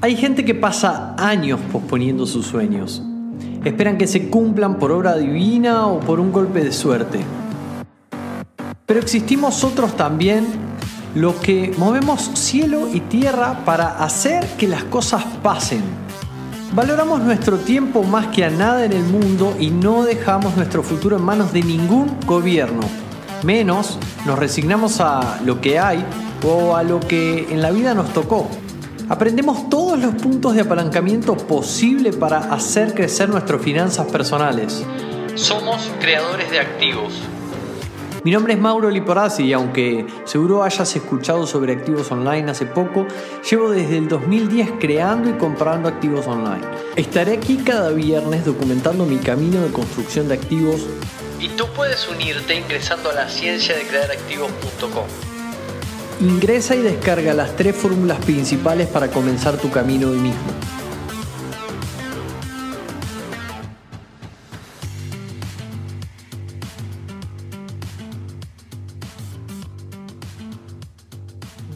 Hay gente que pasa años posponiendo sus sueños. Esperan que se cumplan por obra divina o por un golpe de suerte. Pero existimos otros también, los que movemos cielo y tierra para hacer que las cosas pasen. Valoramos nuestro tiempo más que a nada en el mundo y no dejamos nuestro futuro en manos de ningún gobierno. Menos nos resignamos a lo que hay o a lo que en la vida nos tocó. Aprendemos todos los puntos de apalancamiento posible para hacer crecer nuestras finanzas personales. Somos creadores de activos. Mi nombre es Mauro Liporazzi y aunque seguro hayas escuchado sobre activos online hace poco, llevo desde el 2010 creando y comprando activos online. Estaré aquí cada viernes documentando mi camino de construcción de activos y tú puedes unirte ingresando a la ciencia de crear activos.com. Ingresa y descarga las tres fórmulas principales para comenzar tu camino hoy mismo.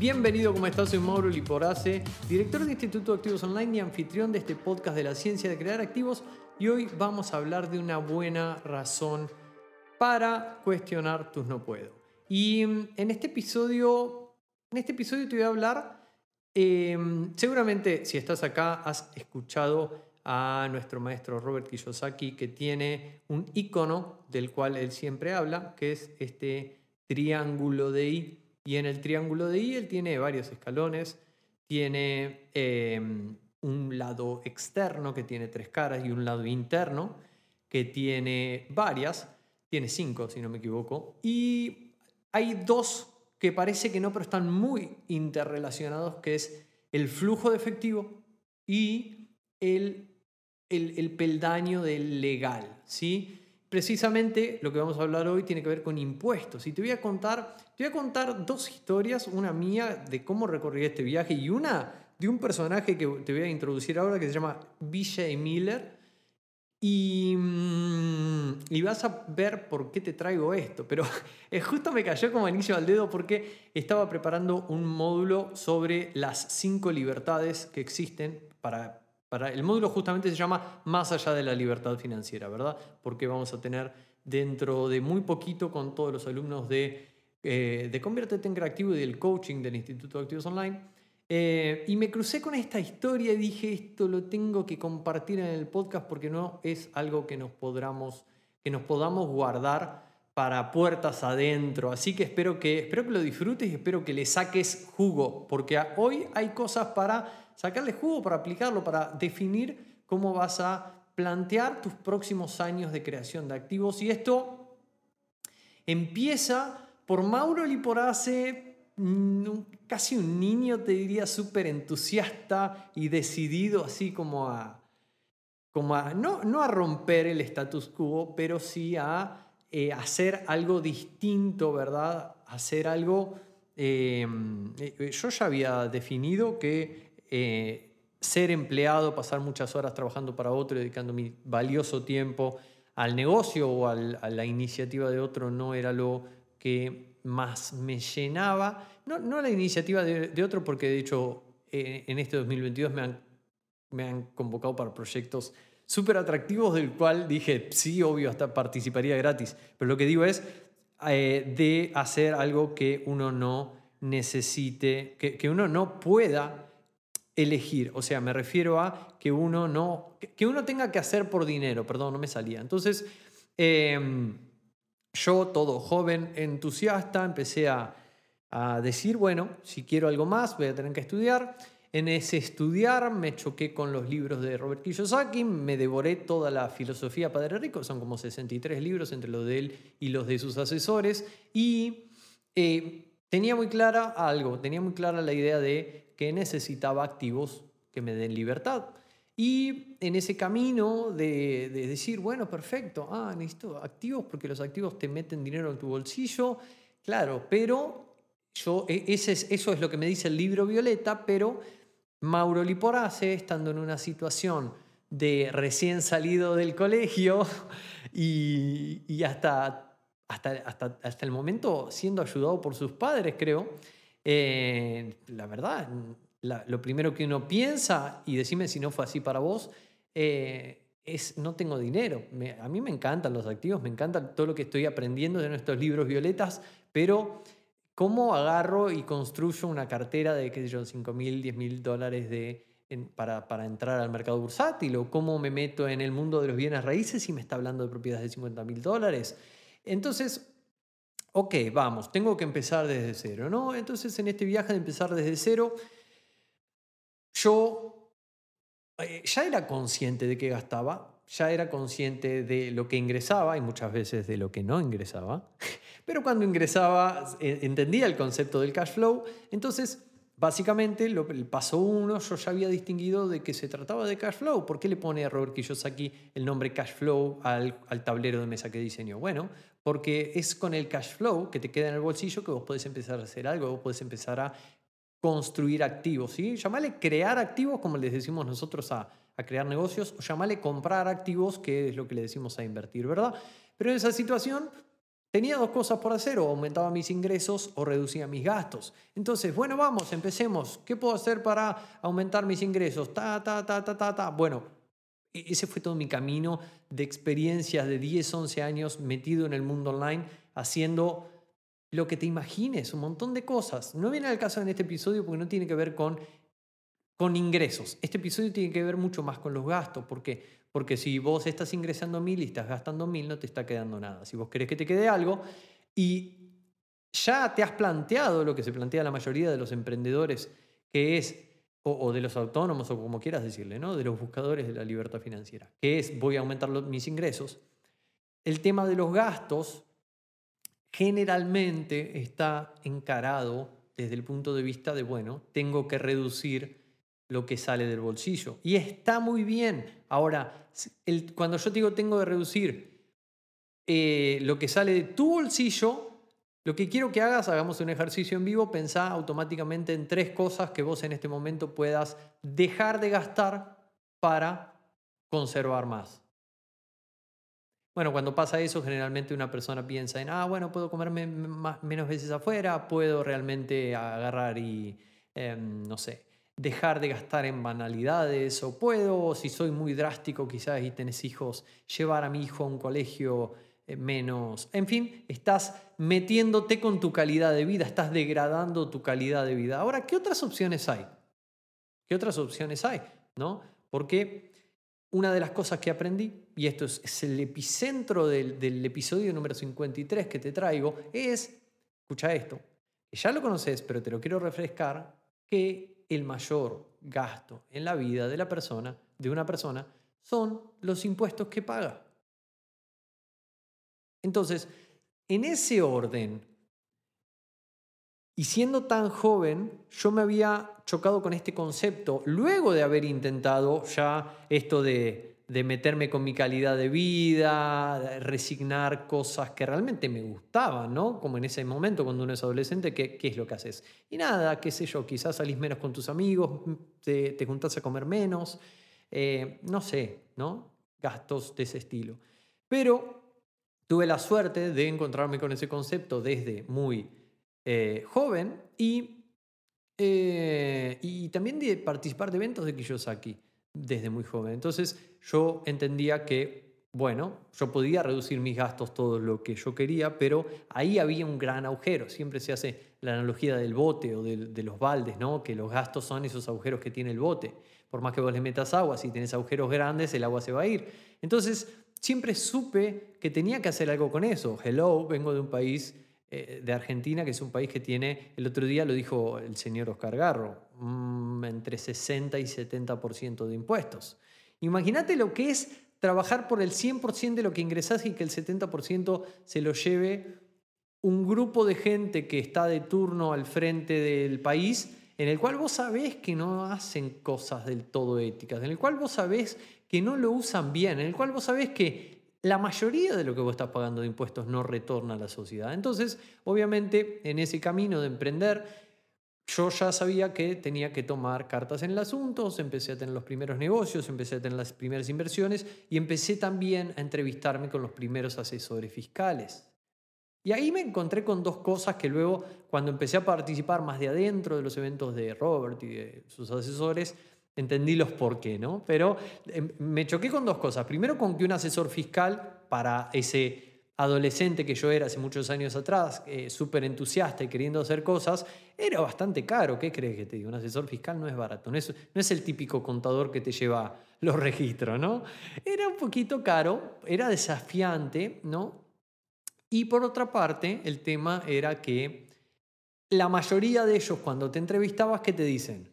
Bienvenido, ¿cómo estás? Soy Mauro Liporace, director de Instituto de Activos Online y anfitrión de este podcast de la ciencia de crear activos. Y hoy vamos a hablar de una buena razón para cuestionar tus no puedo. Y en este episodio en este episodio te voy a hablar, em, seguramente si estás acá has escuchado a nuestro maestro Robert Kiyosaki que tiene un icono del cual él siempre habla, que es este triángulo de I. Y en el triángulo de I él tiene varios escalones, tiene em, un lado externo que tiene tres caras y un lado interno que tiene varias, tiene cinco si no me equivoco, y hay dos que parece que no, pero están muy interrelacionados, que es el flujo de efectivo y el, el, peldaño del legal. ¿sí? Precisamente lo que vamos a hablar hoy tiene que ver con impuestos. Y te voy a contar, te voy a contar dos historias, una mía de cómo recorrí este viaje y una de un personaje que te voy a introducir ahora que se llama Vijay Miller Mm, y, vas a ver por qué te traigo esto. Pero justo me cayó como anillo al dedo porque estaba preparando un módulo sobre las cinco libertades que existen para, para... El módulo justamente se llama Más allá de la libertad financiera, ¿verdad? Porque vamos a tener dentro de muy poquito con todos los alumnos de, eh, de Conviértete en Creativo y del coaching del Instituto de Activos Online eh, y me crucé con esta historia y dije, esto lo tengo que compartir en el podcast porque no es algo que nos, podamos, que nos podamos guardar para puertas adentro. Así que espero, que espero que lo disfrutes y espero que le saques jugo, porque hoy hay cosas para sacarle jugo, para aplicarlo, para definir cómo vas a plantear tus próximos años de creación de activos. Y esto empieza por Mauro Liporace casi un niño, te diría, súper entusiasta y decidido así como a, como a no, no a romper el status quo, pero sí a eh, hacer algo distinto, ¿verdad? Hacer algo... Em, eh, yo ya había definido que eh, ser empleado, pasar muchas horas trabajando para otro, dedicando mi valioso tiempo al negocio o a la iniciativa de otro, no era lo que más me llenaba, no, no la iniciativa de, otro, porque de hecho eh, en este 2022 me han, me han convocado para proyectos súper atractivos del cual dije, sí, obvio, hasta participaría gratis, pero lo que digo es eh, de hacer algo que uno no necesite, que, que, uno no pueda elegir, o sea, me refiero a que uno no, que uno tenga que hacer por dinero, perdón, no me salía. Entonces, em, yo, todo joven, entusiasta, empecé a, decir, bueno, si quiero algo más, voy a tener que estudiar. En ese estudiar me choqué con los libros de Robert Kiyosaki, me devoré toda la filosofía Padre Rico, son como 63 libros entre los de él y los de sus asesores, y eh, tenía muy clara algo, tenía muy clara la idea de que necesitaba activos que me den libertad. Y en ese camino de, decir, bueno, perfecto, ah, necesito activos porque los activos te meten dinero en tu bolsillo, claro, pero yo, e, ese es, eso es lo que me dice el libro Violeta, pero Mauro Liporace, estando en una situación de recién salido del colegio y, hasta, hasta, hasta, el momento siendo ayudado por sus padres, creo, eh, la verdad, lo primero que uno piensa, y decime si no fue así para vos, eh, es no tengo dinero. a mí me encantan los activos, me encanta todo lo que estoy aprendiendo de nuestros libros violetas, pero ¿cómo agarro y construyo una cartera de, qué sé yo, 5 mil, 10 mil dólares de, para, para, entrar al mercado bursátil? ¿O cómo me meto en el mundo de los bienes raíces y me está hablando de propiedades de 50 mil dólares? Entonces, ok, vamos, tengo que empezar desde cero, ¿no? Entonces, en este viaje de empezar desde cero, yo eh, ya era consciente de que gastaba, ya era consciente de lo que ingresaba y muchas veces de lo que no ingresaba, pero cuando ingresaba eh, entendía el concepto del cash flow, entonces básicamente lo, el paso uno yo ya había distinguido de que se trataba de cash flow. ¿Por qué le pone a Robert Kiyosaki el nombre cash flow al, al tablero de mesa que diseñó? Bueno, porque es con el cash flow que te queda en el bolsillo que vos podés empezar a hacer algo, vos podés empezar a construir activos, ¿sí? Llamale crear activos, como les decimos nosotros a, a crear negocios, o llamale comprar activos, que es lo que le decimos a invertir, ¿verdad? Pero en esa situación tenía dos cosas por hacer, o aumentaba mis ingresos o reducía mis gastos. Entonces, bueno, vamos, empecemos. ¿Qué puedo hacer para aumentar mis ingresos? Ta, ta, ta, ta, ta, ta. Bueno, e-, ese fue todo mi camino de experiencias de 10, 11 años metido en el mundo online, haciendo lo que te imagines, un montón de cosas. No viene al caso en este episodio porque no tiene que ver con, con ingresos. Este episodio tiene que ver mucho más con los gastos. ¿Por qué? Porque si vos estás ingresando mil y estás gastando mil, no te está quedando nada. Si vos querés que te quede algo y ya te has planteado lo que se plantea la mayoría de los emprendedores, que es, o, de los autónomos, o como quieras decirle, ¿no? de los buscadores de la libertad financiera, que es voy a aumentar mis ingresos. El tema de los gastos generalmente está encarado desde el punto de vista de, bueno, tengo que reducir lo que sale del bolsillo. Y está muy bien. Ahora, cuando yo digo tengo que reducir eh, lo que sale de tu bolsillo, lo que quiero que hagas, hagamos un ejercicio en vivo, pensá automáticamente en tres cosas que vos en este momento puedas dejar de gastar para conservar más. Bueno, cuando pasa eso, generalmente una persona piensa en, ah, bueno, puedo comerme menos veces afuera, puedo realmente agarrar y, em, no sé, dejar de gastar en banalidades, o puedo, si soy muy drástico quizás y tenés hijos, llevar a mi hijo a un colegio eh, menos. En fin, estás metiéndote con tu calidad de vida, estás degradando tu calidad de vida. Ahora, ¿qué otras opciones hay? ¿Qué otras opciones hay? ¿No? Porque una de las cosas que aprendí, y esto es, el epicentro del, episodio número 53 que te traigo, es, escucha esto, ya lo conoces, pero te lo quiero refrescar, que el mayor gasto en la vida de la persona, de una persona, son los impuestos que paga. Entonces, en ese orden, y siendo tan joven, yo me había chocado con este concepto, luego de haber intentado ya esto de, de meterme con mi calidad de vida, resignar cosas que realmente me gustaban, ¿no? Como en ese momento cuando uno es adolescente, ¿qué, qué es lo que haces? Y nada, qué sé yo, quizás salís menos con tus amigos, te, te juntás a comer menos, eh, no sé, ¿no? Gastos de ese estilo. Pero tuve la suerte de encontrarme con ese concepto desde muy eh, joven y, eh, y también de participar de eventos de Kiyosaki desde muy joven. Entonces yo entendía que, bueno, yo podía reducir mis gastos todo lo que yo quería, pero ahí había un gran agujero. Siempre se hace la analogía del bote o de, de los baldes, ¿no? que los gastos son esos agujeros que tiene el bote. Por más que vos le metas agua, si tienes agujeros grandes, el agua se va a ir. Entonces, siempre supe que tenía que hacer algo con eso. Hello, vengo de un país de Argentina, que es un país que tiene, el otro día lo dijo el señor Oscar Garro, mm, entre 60 y 70% de impuestos. Imagínate lo que es trabajar por el 100% de lo que ingresás y que el 70% se lo lleve un grupo de gente que está de turno al frente del país, en el cual vos sabés que no hacen cosas del todo éticas, en el cual vos sabés que no lo usan bien, en el cual vos sabés que la mayoría de lo que vos estás pagando de impuestos no retorna a la sociedad. Entonces, obviamente, en ese camino de emprender, yo ya sabía que tenía que tomar cartas en el asunto, empecé a tener los primeros negocios, empecé a tener las primeras inversiones y empecé también a entrevistarme con los primeros asesores fiscales. Y ahí me encontré con dos cosas que luego, cuando empecé a participar más de adentro de los eventos de Robert y de sus asesores, entendí los por qué, ¿no? Pero em, me choqué con dos cosas. Primero, con que un asesor fiscal para ese adolescente que yo era hace muchos años atrás, eh, súper entusiasta y queriendo hacer cosas, era bastante caro. ¿Qué crees que te digo? Un asesor fiscal no es barato, no es, no es el típico contador que te lleva los registros, ¿no? Era un poquito caro, era desafiante, ¿no? Y por otra parte, el tema era que la mayoría de ellos cuando te entrevistabas, ¿qué te dicen?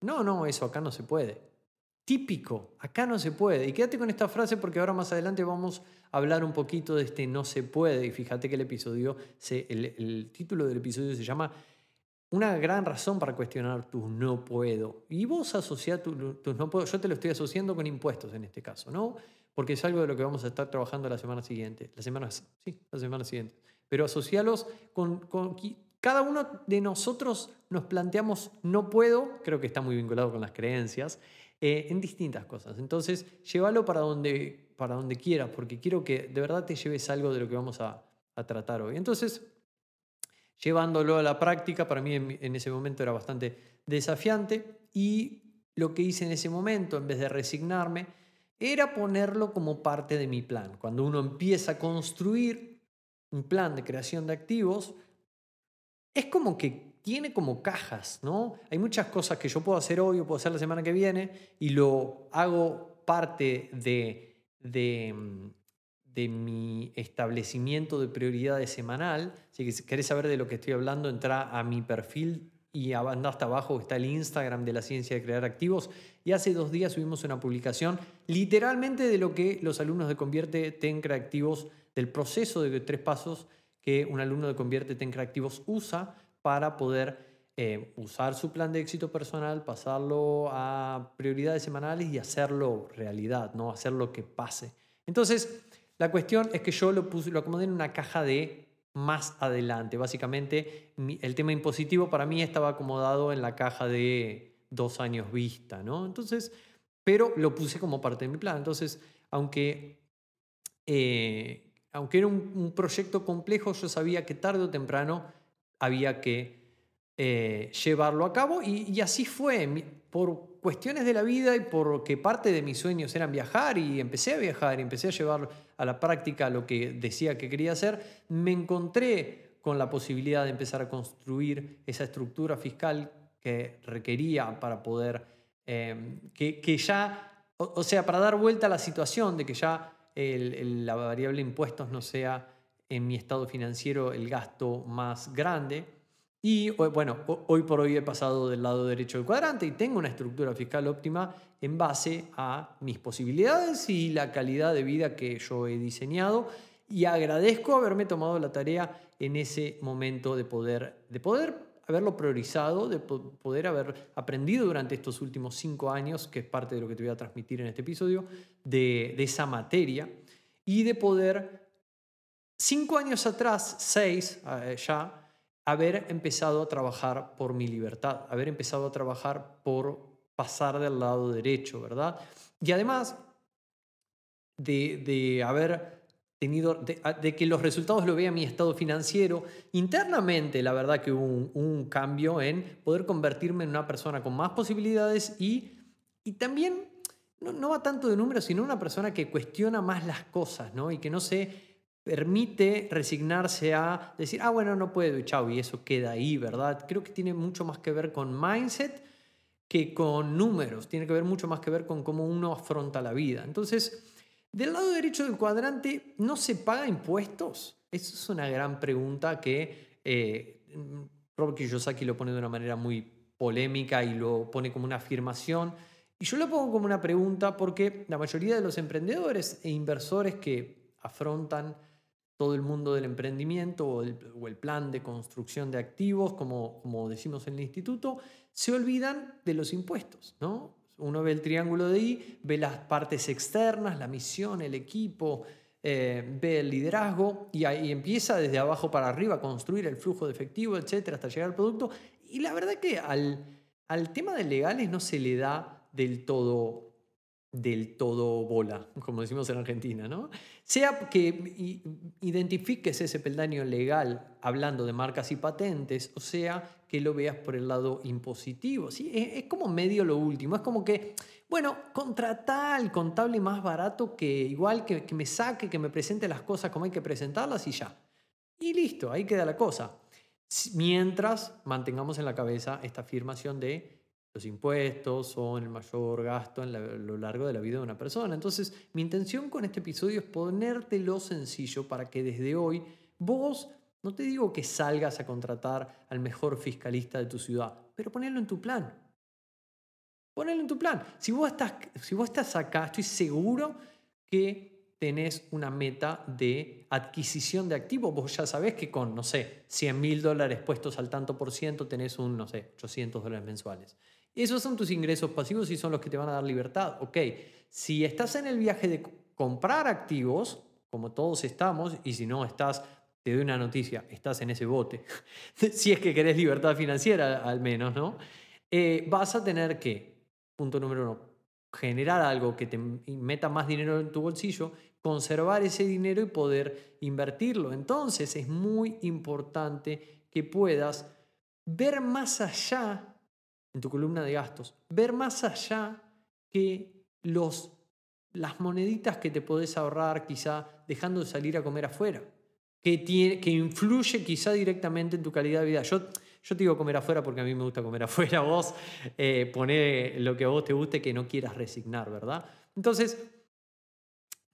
No, no, eso acá no se puede. Típico, acá no se puede. Y quédate con esta frase porque ahora más adelante vamos a hablar un poquito de este no se puede. Y fíjate que el episodio, el, título del episodio se llama Una gran razón para cuestionar tu no puedo. Y vos asociás tus tu no puedo, yo te lo estoy asociando con impuestos en este caso, ¿no? Porque es algo de lo que vamos a estar trabajando la semana siguiente. La semana, sí, la semana siguiente. Pero asocialos con, con cada uno de nosotros nos planteamos no puedo, creo que está muy vinculado con las creencias, eh, en distintas cosas. Entonces, llévalo para donde, para donde quieras, porque quiero que de verdad te lleves algo de lo que vamos a, tratar hoy. Entonces, llevándolo a la práctica, para mí en, ese momento era bastante desafiante y lo que hice en ese momento, en vez de resignarme, era ponerlo como parte de mi plan. Cuando uno empieza a construir un plan de creación de activos, es como que tiene como cajas, ¿no? Hay muchas cosas que yo puedo hacer hoy o puedo hacer la semana que viene y lo hago parte de, de, de mi establecimiento de prioridades semanal. Si querés saber de lo que estoy hablando, entra a mi perfil y anda hasta abajo está el Instagram de la ciencia de crear activos. Y hace dos días subimos una publicación literalmente de lo que los alumnos de Convierte ten Creativos, del proceso de tres pasos que un alumno de Convierte en Creativos usa para poder eh, usar su plan de éxito personal, pasarlo a prioridades semanales y hacerlo realidad, ¿no? hacerlo que pase. Entonces, la cuestión es que yo lo, puse, lo acomodé en una caja de más adelante. Básicamente, el tema impositivo para mí estaba acomodado en la caja de dos años vista, ¿no? Entonces, pero lo puse como parte de mi plan. Entonces, aunque eh, aunque era un, proyecto complejo, yo sabía que tarde o temprano había que eh, llevarlo a cabo y, así fue. Por cuestiones de la vida y porque parte de mis sueños eran viajar y empecé a viajar y empecé a llevar a la práctica lo que decía que quería hacer, me encontré con la posibilidad de empezar a construir esa estructura fiscal que requería para poder, eh, que, ya, o sea, para dar vuelta a la situación de que ya la variable impuestos no sea en mi estado financiero el gasto más grande. Y bueno, hoy por hoy he pasado del lado derecho del cuadrante y tengo una estructura fiscal óptima en base a mis posibilidades y la calidad de vida que yo he diseñado. Y agradezco haberme tomado la tarea en ese momento de poder, de poder haberlo priorizado, de poder haber aprendido durante estos últimos cinco años, que es parte de lo que te voy a transmitir en este episodio, de, esa materia, y de poder, cinco años atrás, seis eh, ya, haber empezado a trabajar por mi libertad, haber empezado a trabajar por pasar del lado derecho, ¿verdad? Y además de, de haber tenido, de, que los resultados lo vea mi estado financiero. Internamente, la verdad que hubo un, cambio en poder convertirme en una persona con más posibilidades y, y también, no, va tanto de números, sino una persona que cuestiona más las cosas, ¿no? Y que no se permite resignarse a decir, ah, bueno, no puedo y chao, y eso queda ahí, ¿verdad? Creo que tiene mucho más que ver con mindset que con números, tiene que ver mucho más que ver con cómo uno afronta la vida. Entonces, del lado derecho del cuadrante, ¿no se paga impuestos? Esa es una gran pregunta que eh, Robert Kiyosaki lo pone de una manera muy polémica y lo pone como una afirmación. Y yo lo pongo como una pregunta porque la mayoría de los emprendedores e inversores que afrontan todo el mundo del emprendimiento o el, plan de construcción de activos, como, como decimos en el instituto, se olvidan de los impuestos, ¿no? Uno ve el triángulo de I, ve las partes externas, la misión, el equipo, eh, ve el liderazgo y ahí empieza desde abajo para arriba a construir el flujo de efectivo, etcétera, hasta llegar al producto. Y la verdad que al, al tema de legales no se le da del todo del todo bola, como decimos en Argentina, ¿no? Sea que identifiques ese peldaño legal hablando de marcas y patentes, o sea que lo veas por el lado impositivo. ¿sí? Es, como medio lo último, es como que, bueno, contrata al contable más barato que igual que, que me saque, que me presente las cosas como hay que presentarlas y ya. Y listo, ahí queda la cosa. Mientras mantengamos en la cabeza esta afirmación de los impuestos son el mayor gasto en a lo largo de la vida de una persona. Entonces, mi intención con este episodio es ponértelo sencillo para que desde hoy vos, no te digo que salgas a contratar al mejor fiscalista de tu ciudad, pero ponelo en tu plan. Ponelo en tu plan. Si vos estás, si vos estás acá, estoy seguro que tenés una meta de adquisición de activos. Vos ya sabés que con, no sé, 100 mil dólares puestos al tanto por ciento tenés un, no sé, 800 dólares mensuales. Esos son tus ingresos pasivos y son los que te van a dar libertad. Ok, si estás en el viaje de comprar activos, como todos estamos, y si no estás, te doy una noticia, estás en ese bote, si es que querés libertad financiera al menos, ¿no? Eh, vas a tener que, punto número uno, generar algo que te meta más dinero en tu bolsillo, conservar ese dinero y poder invertirlo. Entonces es muy importante que puedas ver más allá en tu columna de gastos, ver más allá que los, las moneditas que te podés ahorrar quizá dejando de salir a comer afuera, que, tiene, que influye quizá directamente en tu calidad de vida. Yo, yo te digo comer afuera porque a mí me gusta comer afuera, vos eh, poné lo que a vos te guste que no quieras resignar, ¿verdad? Entonces,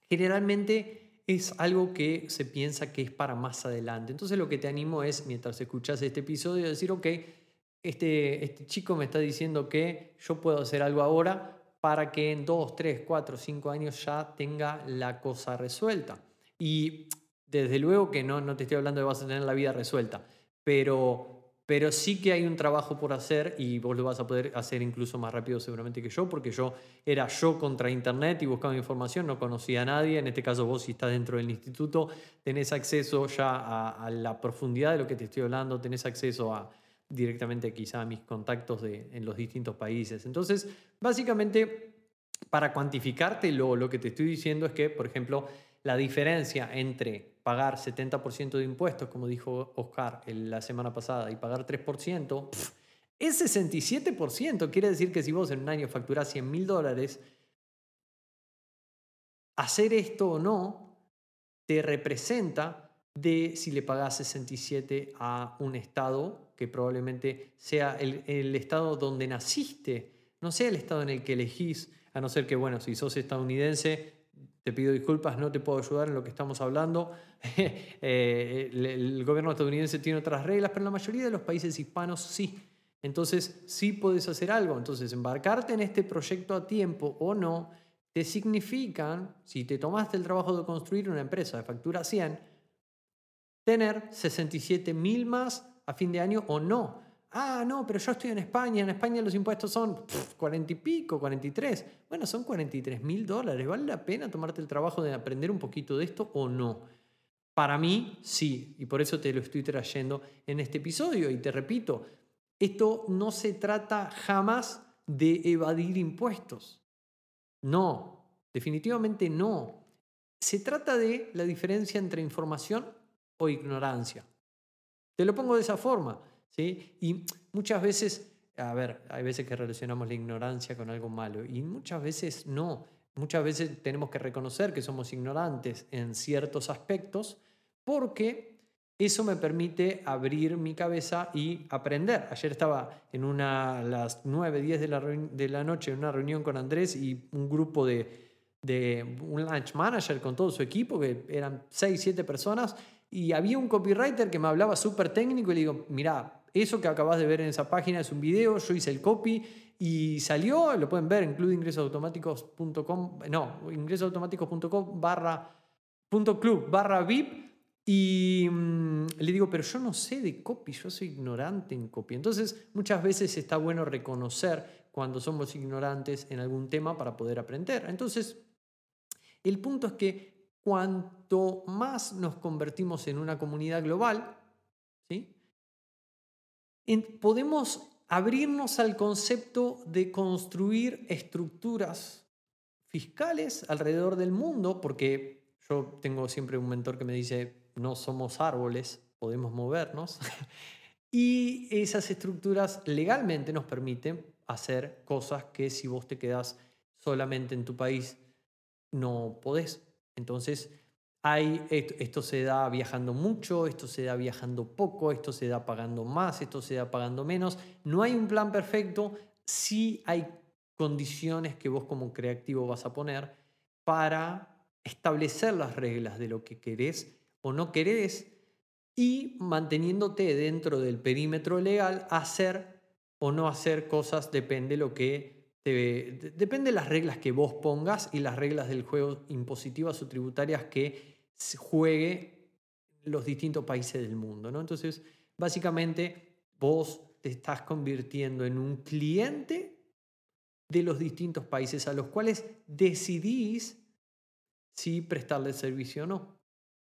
generalmente es algo que se piensa que es para más adelante. Entonces lo que te animo es, mientras escuchas este episodio, decir, ok, este, este chico me está diciendo que yo puedo hacer algo ahora para que en 2, 3, 4, 5 años ya tenga la cosa resuelta. Y desde luego que no, no te estoy hablando de vas a tener la vida resuelta, pero, pero sí que hay un trabajo por hacer y vos lo vas a poder hacer incluso más rápido seguramente que yo, porque yo era yo contra Internet y buscaba información, no conocía a nadie, en este caso vos si estás dentro del instituto tenés acceso ya a, la profundidad de lo que te estoy hablando, tenés acceso a directamente quizá a mis contactos de, en los distintos países. Entonces, básicamente, para cuantificarte lo, lo que te estoy diciendo es que, por ejemplo, la diferencia entre pagar 70% de impuestos, como dijo Oscar la semana pasada, y pagar 3%, es 67%. Quiere decir que si vos en un año facturás 100 mil dólares, hacer esto o no te representa de si le pagás 67 a un estado que probablemente sea el, el, estado donde naciste, no sea el estado en el que elegís, a no ser que, bueno, si sos estadounidense, te pido disculpas, no te puedo ayudar en lo que estamos hablando. Eh, el, el, gobierno estadounidense tiene otras reglas, pero en la mayoría de los países hispanos sí. Entonces sí puedes hacer algo. Entonces embarcarte en este proyecto a tiempo o no, te significan, si te tomaste el trabajo de construir una empresa de factura 100, tener 67 mil más a fin de año o no. Ah, no, pero yo estoy en España, en España los impuestos son 40 y pico, 43. Bueno, son 43 mil dólares. ¿Vale la pena tomarte el trabajo de aprender un poquito de esto o no? Para mí, sí, y por eso te lo estoy trayendo en este episodio. Y te repito, esto no se trata jamás de evadir impuestos. No, definitivamente no. Se trata de la diferencia entre información o ignorancia. Te lo pongo de esa forma. ¿Sí? Y muchas veces, a ver, hay veces que relacionamos la ignorancia con algo malo y muchas veces no. Muchas veces tenemos que reconocer que somos ignorantes en ciertos aspectos porque eso me permite abrir mi cabeza y aprender. Ayer estaba en una, a las 9, 10 de la, de la noche en una reunión con Andrés y un grupo de, de un lunch manager con todo su equipo, que eran 6, 7 personas, y había un copywriter que me hablaba súper técnico y le digo, mira, eso que acabas de ver en esa página es un video, yo hice el copy y salió, lo pueden ver en clubingresosautomáticos.com, no, ingresosautomáticos.com barra punto club barra VIP y mm, le digo, pero yo no sé de copy, yo soy ignorante en copy. Entonces, muchas veces está bueno reconocer cuando somos ignorantes en algún tema para poder aprender. Entonces, el punto es que cuanto más nos convertimos en una comunidad global, ¿sí? Podemos abrirnos al concepto de construir estructuras fiscales alrededor del mundo, porque yo tengo siempre un mentor que me dice, no somos árboles, podemos movernos. y esas estructuras legalmente nos permiten hacer cosas que si vos te quedás solamente en tu país no podés. Entonces, hay, esto, se da viajando mucho, esto se da viajando poco, esto se da pagando más, esto se da pagando menos. No hay un plan perfecto, sí hay condiciones que vos como creativo vas a poner para establecer las reglas de lo que querés o no querés y manteniéndote dentro del perímetro legal, hacer o no hacer cosas depende lo que depende de las reglas que vos pongas y las reglas del juego impositivas o tributarias que juegue los distintos países del mundo. ¿no? Entonces, básicamente, vos te estás convirtiendo en un cliente de los distintos países a los cuales decidís si prestarle servicio o no.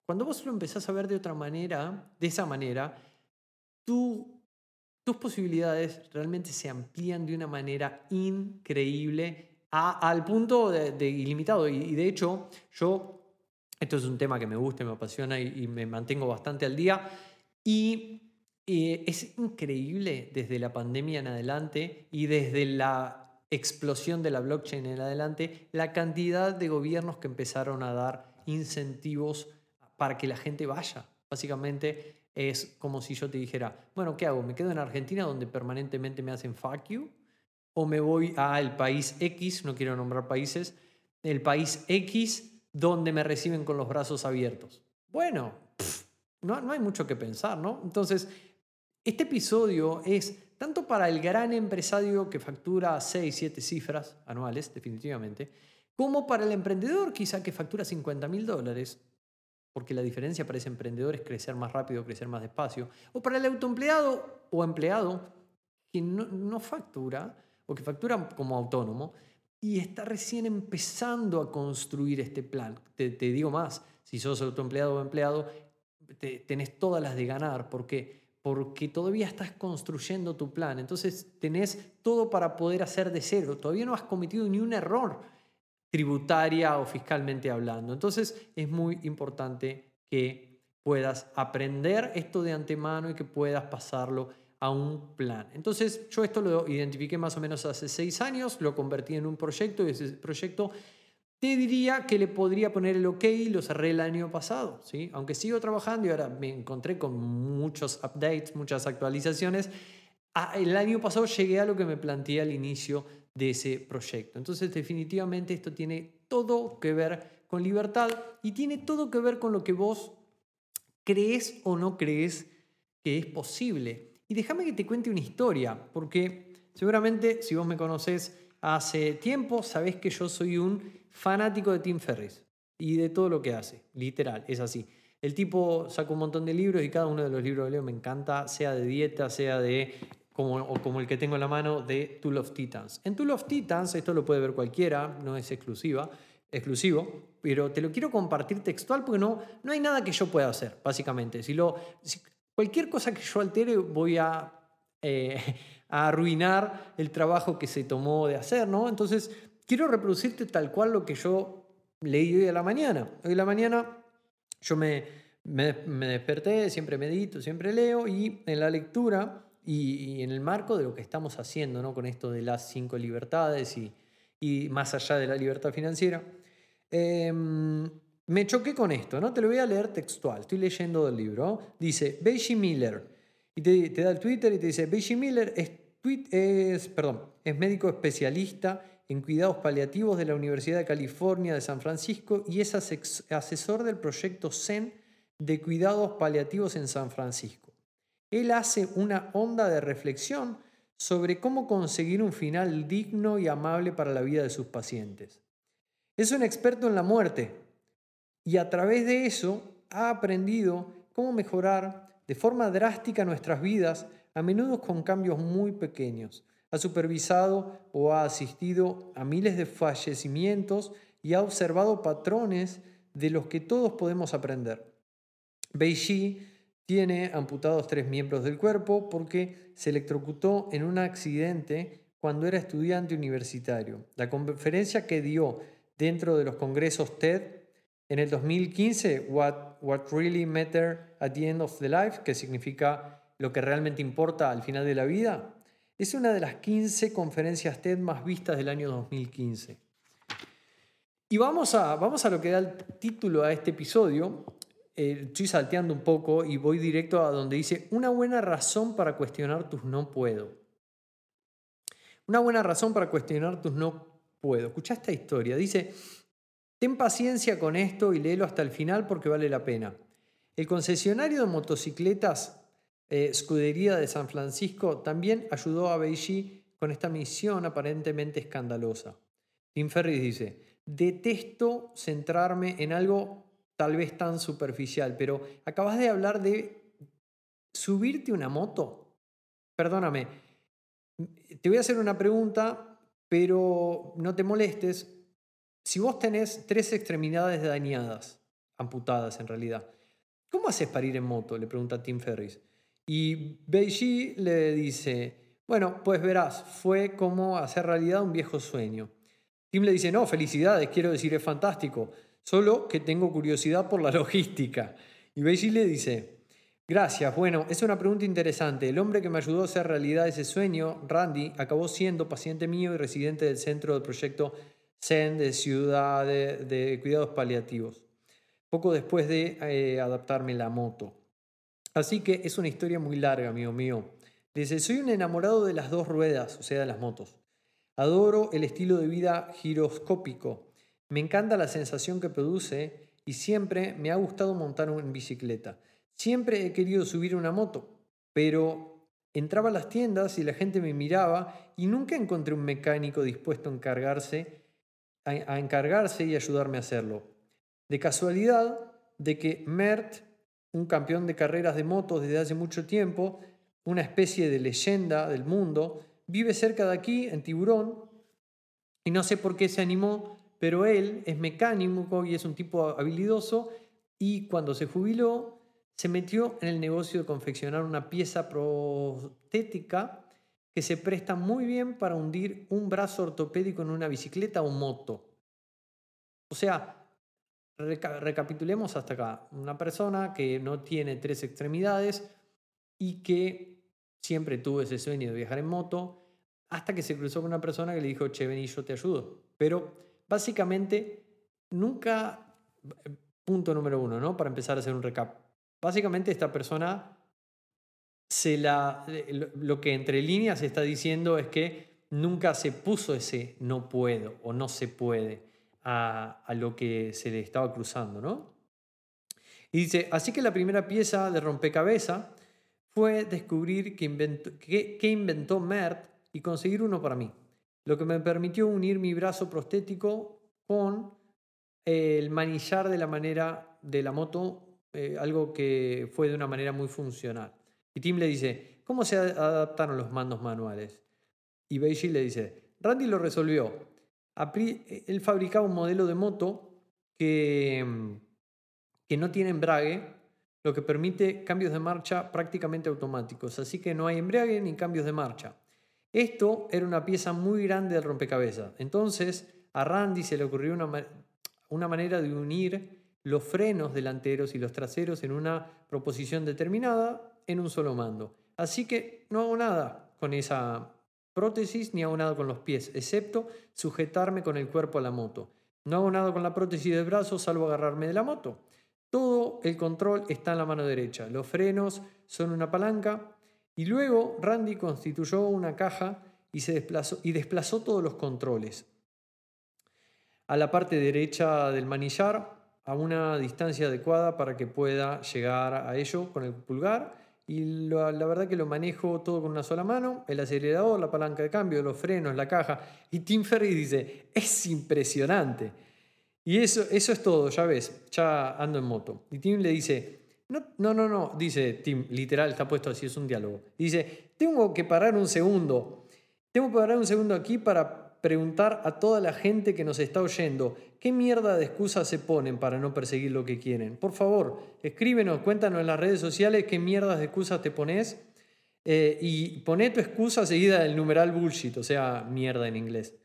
Cuando vos lo empezás a ver de otra manera, de esa manera, tú tus posibilidades realmente se amplían de una manera increíble al punto de, ilimitado. Y, de hecho, yo, esto es un tema que me gusta, me apasiona y, me mantengo bastante al día. Y es increíble desde la pandemia en adelante y desde la explosión de la blockchain en adelante, la cantidad de gobiernos que empezaron a dar incentivos para que la gente vaya. Básicamente, es como si yo te dijera, bueno, ¿qué hago? ¿Me quedo en Argentina donde permanentemente me hacen fuck you? ¿O me voy al país X, no quiero nombrar países, el país X donde me reciben con los brazos abiertos? Bueno, no, no hay mucho que pensar, ¿no? Entonces, este episodio es tanto para el gran empresario que factura 6, 7 cifras anuales, definitivamente, como para el emprendedor quizá que factura 50 mil dólares porque la diferencia para ese emprendedor es crecer más rápido, crecer más despacio. O para el autoempleado o empleado que no, factura o que factura como autónomo y está recién empezando a construir este plan. Te, digo más, si sos autoempleado o empleado, tenés todas las de ganar. ¿Por qué? Porque todavía estás construyendo tu plan. Entonces tenés todo para poder hacer de cero. Todavía no has cometido ni un error tributaria o fiscalmente hablando. Entonces es muy importante que puedas aprender esto de antemano y que puedas pasarlo a un plan. Entonces yo esto lo identifiqué más o menos hace seis años, lo convertí en un proyecto y ese proyecto te diría que le podría poner el OK lo cerré el año pasado, ¿sí? aunque sigo trabajando y ahora me encontré con muchos updates, muchas actualizaciones. El año pasado llegué a lo que me planteé al inicio de ese proyecto. Entonces definitivamente esto tiene todo que ver con libertad y tiene todo que ver con lo que vos crees o no crees que es posible. Y déjame que te cuente una historia, porque seguramente si vos me conoces hace tiempo, sabés que yo soy un fanático de Tim Ferriss y de todo lo que hace, literal, es así. El tipo saca un montón de libros y cada uno de los libros que leo me encanta, sea de dieta, sea de como, o como el que tengo en la mano de Tool of Titans. En Tool of Titans, esto lo puede ver cualquiera, no es exclusiva, exclusivo, pero te lo quiero compartir textual porque no, no hay nada que yo pueda hacer, básicamente. Si, lo, cualquier cosa que yo altere voy a, eh, a arruinar el trabajo que se tomó de hacer, ¿no? Entonces, quiero reproducirte tal cual lo que yo leí hoy a la mañana. Hoy a la mañana yo me, me, me desperté, siempre medito, siempre leo y en la lectura y, en el marco de lo que estamos haciendo ¿no? con esto de las cinco libertades y, y más allá de la libertad financiera, em, me choqué con esto, ¿no? Te lo voy a leer textual, estoy leyendo del libro. Dice, Beiji Miller, y te, da el Twitter y te dice, Beiji Miller es médico especialista en cuidados paliativos de la Universidad de California de San Francisco y es asesor del proyecto CEN de cuidados paliativos en San Francisco. Él hace una onda de reflexión sobre cómo conseguir un final digno y amable para la vida de sus pacientes. Es un experto en la muerte y a través de eso ha aprendido cómo mejorar de forma drástica nuestras vidas, a menudo con cambios muy pequeños. Ha supervisado o ha asistido a miles de fallecimientos y ha observado patrones de los que todos podemos aprender. Beiji tiene amputados tres miembros del cuerpo porque se electrocutó en un accidente cuando era estudiante universitario. La conferencia que dio dentro de los congresos TED. En el 2015, What, What Really Matter at the End of the Life, que significa lo que realmente importa al final de la vida, es una de las 15 conferencias TED más vistas del año 2015. Y vamos a, vamos a lo que da el título a este episodio. Eh, estoy salteando un poco y voy directo a donde dice una buena razón para cuestionar tus no puedo. Una buena razón para cuestionar tus no puedo. Escucha esta historia. Dice, ten paciencia con esto y léelo hasta el final porque vale la pena. El concesionario de motocicletas eh, Scudería de San Francisco también ayudó a Beijing con esta misión aparentemente escandalosa. Tim Ferris dice, detesto centrarme en algo tal vez tan superficial, pero acabas de hablar de subirte una moto. Perdóname, te voy a hacer una pregunta, pero no te molestes. Si vos tenés tres extremidades dañadas, amputadas en realidad, ¿cómo haces para ir en moto? Le pregunta Tim Ferris. Y Beiji le dice, bueno, pues verás, fue como hacer realidad un viejo sueño. Tim le dice, no, felicidades, quiero decir, es fantástico, solo que tengo curiosidad por la logística. Y Beiji le dice, gracias, bueno, es una pregunta interesante. El hombre que me ayudó a hacer realidad ese sueño, Randy, acabó siendo paciente mío y residente del centro del proyecto Zen de Ciudad de, Cuidados Paliativos, poco después de eh, adaptarme la moto. Así que es una historia muy larga, amigo mío. Dice, soy un enamorado de las dos ruedas, o sea, de las motos. Adoro el estilo de vida giroscópico. Me encanta la sensación que produce y siempre me ha gustado montar en bicicleta. Siempre he querido subir una moto, pero entraba a las tiendas y la gente me miraba y nunca encontré un mecánico dispuesto a encargarse, a encargarse y ayudarme a hacerlo. De casualidad de que Mert un campeón de carreras de motos desde hace mucho tiempo, una especie de leyenda del mundo, vive cerca de aquí, en Tiburón, y no sé por qué se animó, pero él es mecánico y es un tipo habilidoso, y cuando se jubiló, se metió en el negocio de confeccionar una pieza prostética que se presta muy bien para hundir un brazo ortopédico en una bicicleta o moto. O sea, recapitulemos hasta acá. Una persona que no tiene tres extremidades y que siempre tuvo ese sueño de viajar en moto hasta que se cruzó con una persona que le dijo, che, vení, yo te ayudo. Pero básicamente nunca, punto número uno, ¿no? Para empezar a hacer un recap. Básicamente esta persona se la, lo que entre líneas está diciendo es que nunca se puso ese no puedo o no se puede a, lo que se le estaba cruzando, ¿no? Y dice, así que la primera pieza de rompecabezas fue descubrir que inventó, que, inventó Mert y conseguir uno para mí, lo que me permitió unir mi brazo prostético con el manillar de la manera de la moto, eh, algo que fue de una manera muy funcional. Y Tim le dice, ¿cómo se adaptaron los mandos manuales? Y Beiji le dice, Randy lo resolvió. Él fabricaba un modelo de moto que, mm, que no tiene embrague, lo que permite cambios de marcha prácticamente automáticos, así que no hay embrague ni cambios de marcha. Esto era una pieza muy grande del rompecabezas. Entonces a Randy se le ocurrió una, una manera de unir los frenos delanteros y los traseros en una proposición determinada en un solo mando. Así que no hago nada con esa prótesis ni hago nada con los pies, excepto sujetarme con el cuerpo a la moto. No hago nada con la prótesis del brazo, salvo agarrarme de la moto. Todo el control está en la mano derecha. Los frenos son una palanca. Y luego Randy constituyó una caja y, se desplazó, y desplazó todos los controles. A la parte derecha del manillar, a una distancia adecuada para que pueda llegar a ello con el pulgar y la, verdad que lo manejo todo con una sola mano, el acelerador, la palanca de cambio, los frenos, la caja. Y Tim Ferry dice, es impresionante. Y eso, eso es todo, ya ves, ya ando en moto. Y Tim le dice, no, no, no, no, dice Tim, literal, está puesto así, es un diálogo. Dice, tengo que parar un segundo. Tengo que parar un segundo aquí para preguntar a toda la gente que nos está oyendo, ¿qué mierda de excusas se ponen para no perseguir lo que quieren? Por favor, escríbenos, cuéntanos en las redes sociales qué mierdas de excusas te pones eh, y poné tu excusa seguida del numeral bullshit, o sea, mierda en inglés.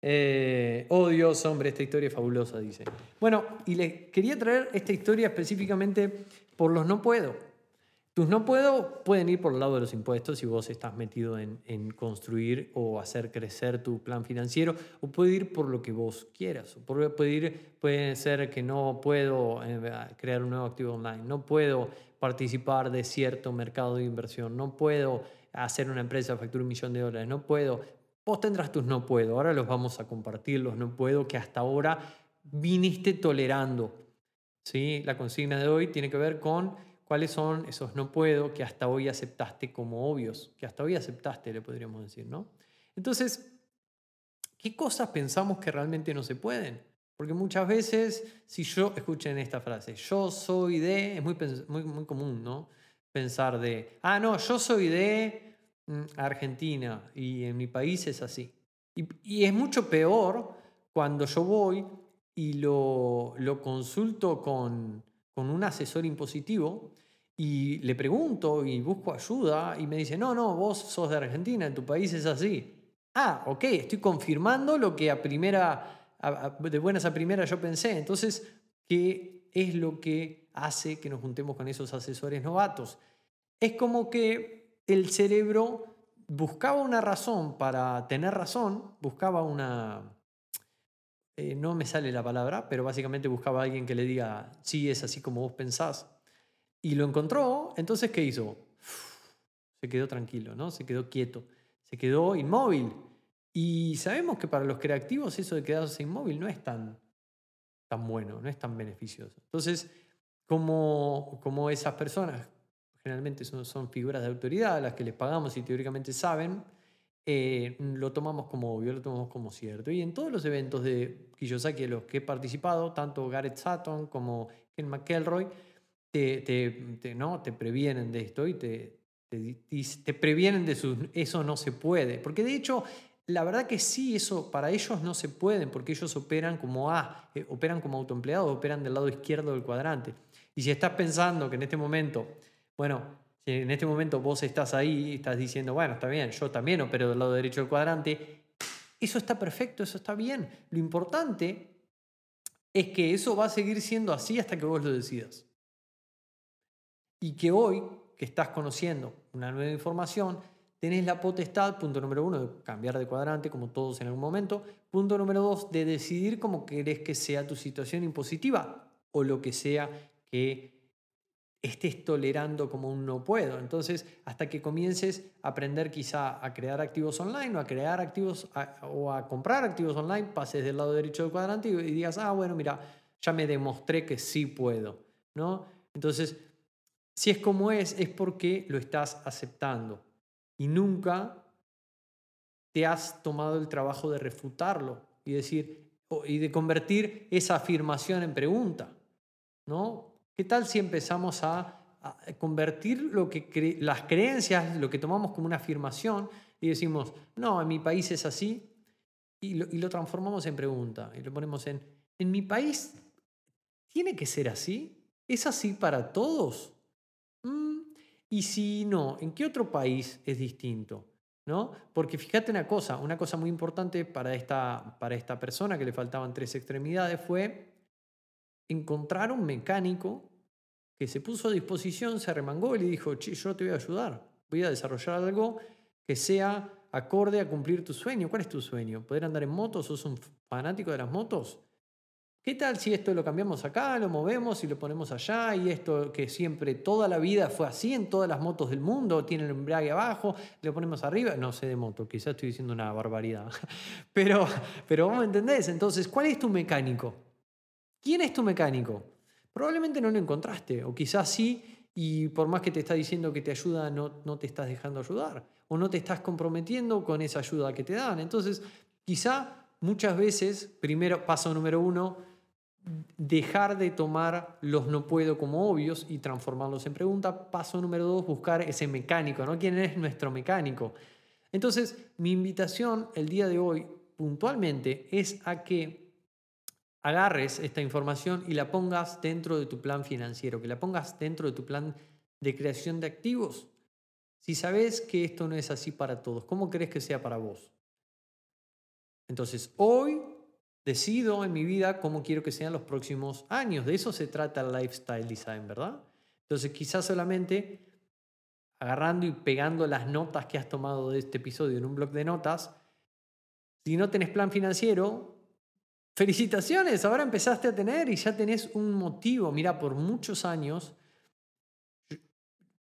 Eh, oh Dios, hombre, esta historia es fabulosa, dice. Bueno, y le quería traer esta historia específicamente por los no puedo. Tus no puedo pueden ir por el lado de los impuestos si vos estás metido en, construir o hacer crecer tu plan financiero, o puede ir por lo que vos quieras. Puede, ir, ser que no puedo eh, crear un nuevo activo online, no puedo participar de cierto mercado de inversión, no puedo hacer una empresa factura un millón de dólares, no puedo. Vos tendrás tus no puedo, ahora los vamos a compartir, los no puedo que hasta ahora viniste tolerando. ¿Sí? La consigna de hoy tiene que ver con cuáles son esos no puedo que hasta hoy aceptaste como obvios, que hasta hoy aceptaste, le podríamos decir, ¿no? Entonces, ¿qué cosas pensamos que realmente no se pueden? Porque muchas veces, si yo, escuchen esta frase, yo soy de, es muy, muy, muy común, ¿no? Pensar de, ah, no, yo soy de mm, Argentina y en mi país es así. Y, y es mucho peor cuando yo voy y lo, lo consulto con, con un asesor impositivo y le pregunto y busco ayuda y me dice, no, no, vos sos de Argentina, en tu país es así. Ah, ok, estoy confirmando lo que a primera, de buenas a primera yo pensé. Entonces, ¿qué es lo que hace que nos juntemos con esos asesores novatos? Es como que el cerebro buscaba una razón para tener razón, buscaba una, eh, no me sale la palabra, pero básicamente buscaba a alguien que le diga, sí, es así como vos pensás. Y lo encontró, entonces, ¿qué hizo? Se quedó tranquilo, ¿no? Se quedó quieto, se quedó inmóvil. Y sabemos que para los creativos eso de quedarse inmóvil no es tan, tan bueno, no es tan beneficioso. Entonces, como, como esas personas generalmente son, son figuras de autoridad a las que les pagamos y teóricamente saben, eh, lo tomamos como obvio, lo tomamos como cierto. Y en todos los eventos de Kiyosaki en los que he participado, tanto Gareth Sutton como Ken McElroy, te, ¿no? te previenen de esto y te, te, previenen de su, eso no se puede. Porque de hecho, la verdad que sí, eso para ellos no se puede, porque ellos operan como A, eh, operan como autoempleados, operan del lado izquierdo del cuadrante. Y si estás pensando que en este momento, bueno, en este momento vos estás ahí y estás diciendo, bueno, está bien, yo también opero del lado derecho del cuadrante, eso está perfecto, eso está bien. Lo importante es que eso va a seguir siendo así hasta que vos lo decidas. Y que hoy, que estás conociendo una nueva información, tenés la potestad, punto número uno, de cambiar de cuadrante, como todos en algún momento. Punto número dos, de decidir cómo querés que sea tu situación impositiva o lo que sea que estés tolerando como un no puedo. Entonces, hasta que comiences a aprender quizá a crear activos online o a crear activos o a comprar activos online, pases del lado derecho del cuadrante y, digas, ah, bueno, mira, ya me demostré que sí puedo, ¿no? Entonces, si es como es, es porque lo estás aceptando y nunca te has tomado el trabajo de refutarlo y decir y de convertir esa afirmación en pregunta, ¿no? ¿Qué tal si empezamos a, convertir las creencias, lo que tomamos como una afirmación, y decimos, no, en mi país es así, y lo, transformamos en pregunta, y lo ponemos en, ¿en mi país tiene que ser así? ¿Es así para todos? Mm, y si no, ¿en qué otro país es distinto? ¿No? Porque fíjate una cosa, una cosa muy importante para esta, para esta persona que le faltaban tres extremidades fue encontrar un mecánico que se puso a disposición, se remangó y le dijo, yo te voy a ayudar, voy a desarrollar algo que sea acorde a cumplir tu sueño. ¿Cuál es tu sueño? ¿Poder andar en motos? ¿Sos un fanático de las motos? ¿Qué tal si esto lo cambiamos acá, lo movemos y lo ponemos allá? Y esto que siempre, toda la vida fue así en todas las motos del mundo, tiene el embrague abajo, lo ponemos arriba. No sé de moto, quizás estoy diciendo una barbaridad. Pero, pero vos me entendés. Entonces, ¿cuál es tu mecánico? ¿Quién es tu mecánico? Probablemente no lo encontraste, o quizás sí, y por más que te está diciendo que te ayuda, no, no te estás dejando ayudar, o no te estás comprometiendo con esa ayuda que te dan. Entonces, quizá muchas veces, primero, paso número uno, dejar de tomar los no puedo como obvios y transformarlos en pregunta. Paso número dos, buscar ese mecánico, ¿no? ¿Quién es nuestro mecánico? Entonces, mi invitación el día de hoy, puntualmente, es a que agarres esta información y la pongas dentro de tu plan financiero, que la pongas dentro de tu plan de creación de activos. Si sabes que esto no es así para todos, ¿cómo crees que sea para vos? Entonces, hoy decido en mi vida cómo quiero que sean los próximos años. De eso se trata el lifestyle design, ¿verdad? Entonces, quizás solamente agarrando y pegando las notas que has tomado de este episodio en un blog de notas, si no tenés plan financiero, felicitaciones, ahora empezaste a tener y ya tenés un motivo. Mira, por muchos años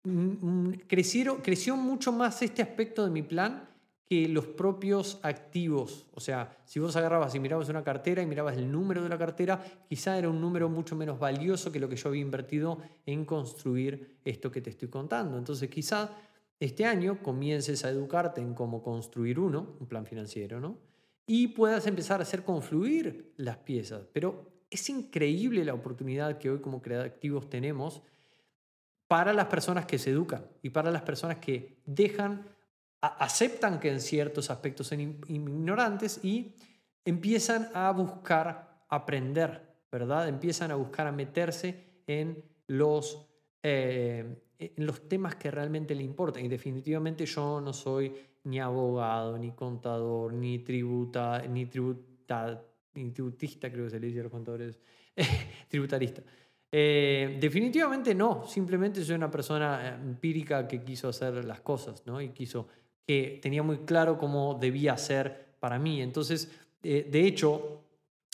mm, mm, creció mucho más este aspecto de mi plan que los propios activos. O sea, si vos agarrabas y mirabas una cartera y mirabas el número de la cartera, quizá era un número mucho menos valioso que lo que yo había invertido en construir esto que te estoy contando. Entonces, quizá este año comiences a educarte en cómo construir uno, un plan financiero, ¿no? Y puedas empezar a hacer confluir las piezas. Pero es increíble la oportunidad que hoy como creativos tenemos para las personas que se educan y para las personas que dejan aceptan que en ciertos aspectos son ignorantes y empiezan a buscar aprender, ¿verdad? Empiezan a buscar a meterse en los, eh, en los temas que realmente le importan. Y definitivamente yo no soy ni abogado, ni contador, ni tributa, ni tributa, ni tributista, creo que se le dice a los contadores, tributarista. Eh, definitivamente no, simplemente soy una persona eh, empírica que quiso hacer las cosas, ¿no? Y quiso que tenía muy claro cómo debía ser para mí. Entonces, eh, de hecho,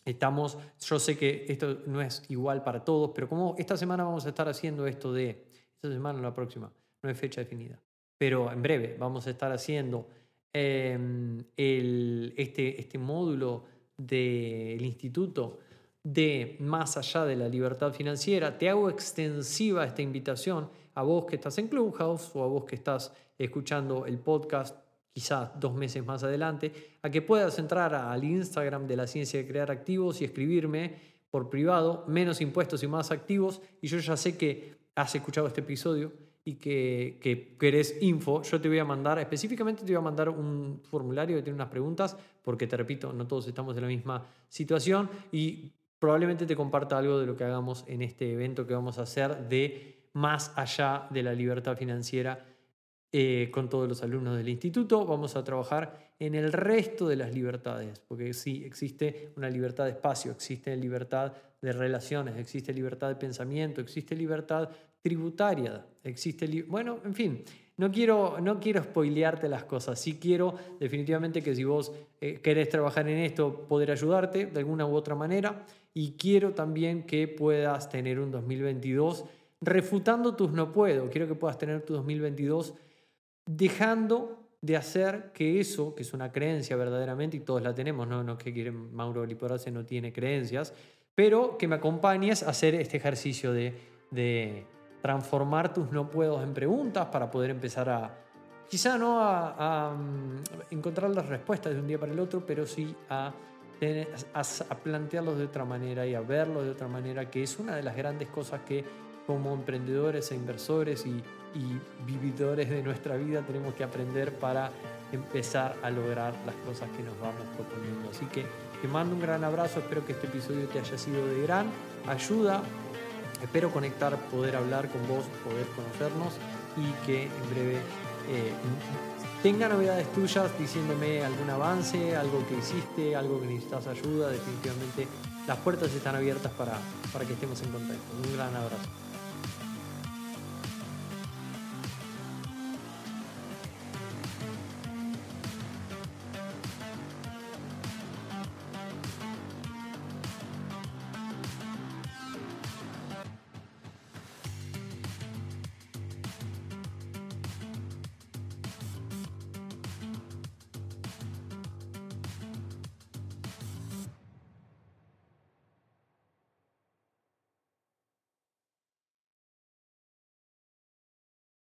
estamos, yo sé que esto no es igual para todos, pero como esta semana vamos a estar haciendo esto de, esta semana o la próxima, no hay fecha definida, pero en breve vamos a estar haciendo em, este, este módulo del instituto de más allá de la libertad financiera, te hago extensiva esta invitación a vos que estás en Clubhouse o a vos que estás escuchando el podcast quizás dos meses más adelante, a que puedas entrar al Instagram de la ciencia de crear activos y escribirme por privado, menos impuestos y más activos, y yo ya sé que has escuchado este episodio y que, que querés info, yo te voy a mandar, específicamente te voy a mandar un formulario que tiene unas preguntas, porque te repito, no todos estamos en la misma situación y probablemente te comparta algo de lo que hagamos en este evento que vamos a hacer de más allá de la libertad financiera eh, con todos los alumnos del instituto. Vamos a trabajar en el resto de las libertades, porque sí, existe una libertad de espacio, existe libertad de relaciones, existe libertad de pensamiento, existe libertad tributaria, existe... Bueno, en fin, no quiero, no quiero spoilearte las cosas, sí quiero definitivamente que si vos eh, querés trabajar en esto, poder ayudarte de alguna u otra manera. Y quiero también que puedas tener un 2022 refutando tus no puedo, quiero que puedas tener tu 2022 dejando de hacer que eso, que es una creencia verdaderamente, y todos la tenemos, no, no que quieren Mauro Liporace no tiene creencias, pero que me acompañes a hacer este ejercicio de, de transformar tus no puedo en preguntas para poder empezar a, quizá no a, mm, encontrar las respuestas de un día para el otro, pero sí a, a, a plantearlos de otra manera y a verlos de otra manera, que es una de las grandes cosas que como emprendedores e inversores y y vividores de nuestra vida tenemos que aprender para empezar a lograr las cosas que nos vamos proponiendo. Así que te mando un gran abrazo, espero que este episodio te haya sido de gran ayuda, espero conectar, poder hablar con vos, poder conocernos y que en breve eh, tenga novedades tuyas diciéndome algún avance, algo que hiciste, algo que necesitas ayuda, definitivamente las puertas están abiertas para, para que estemos en contacto. Un gran abrazo.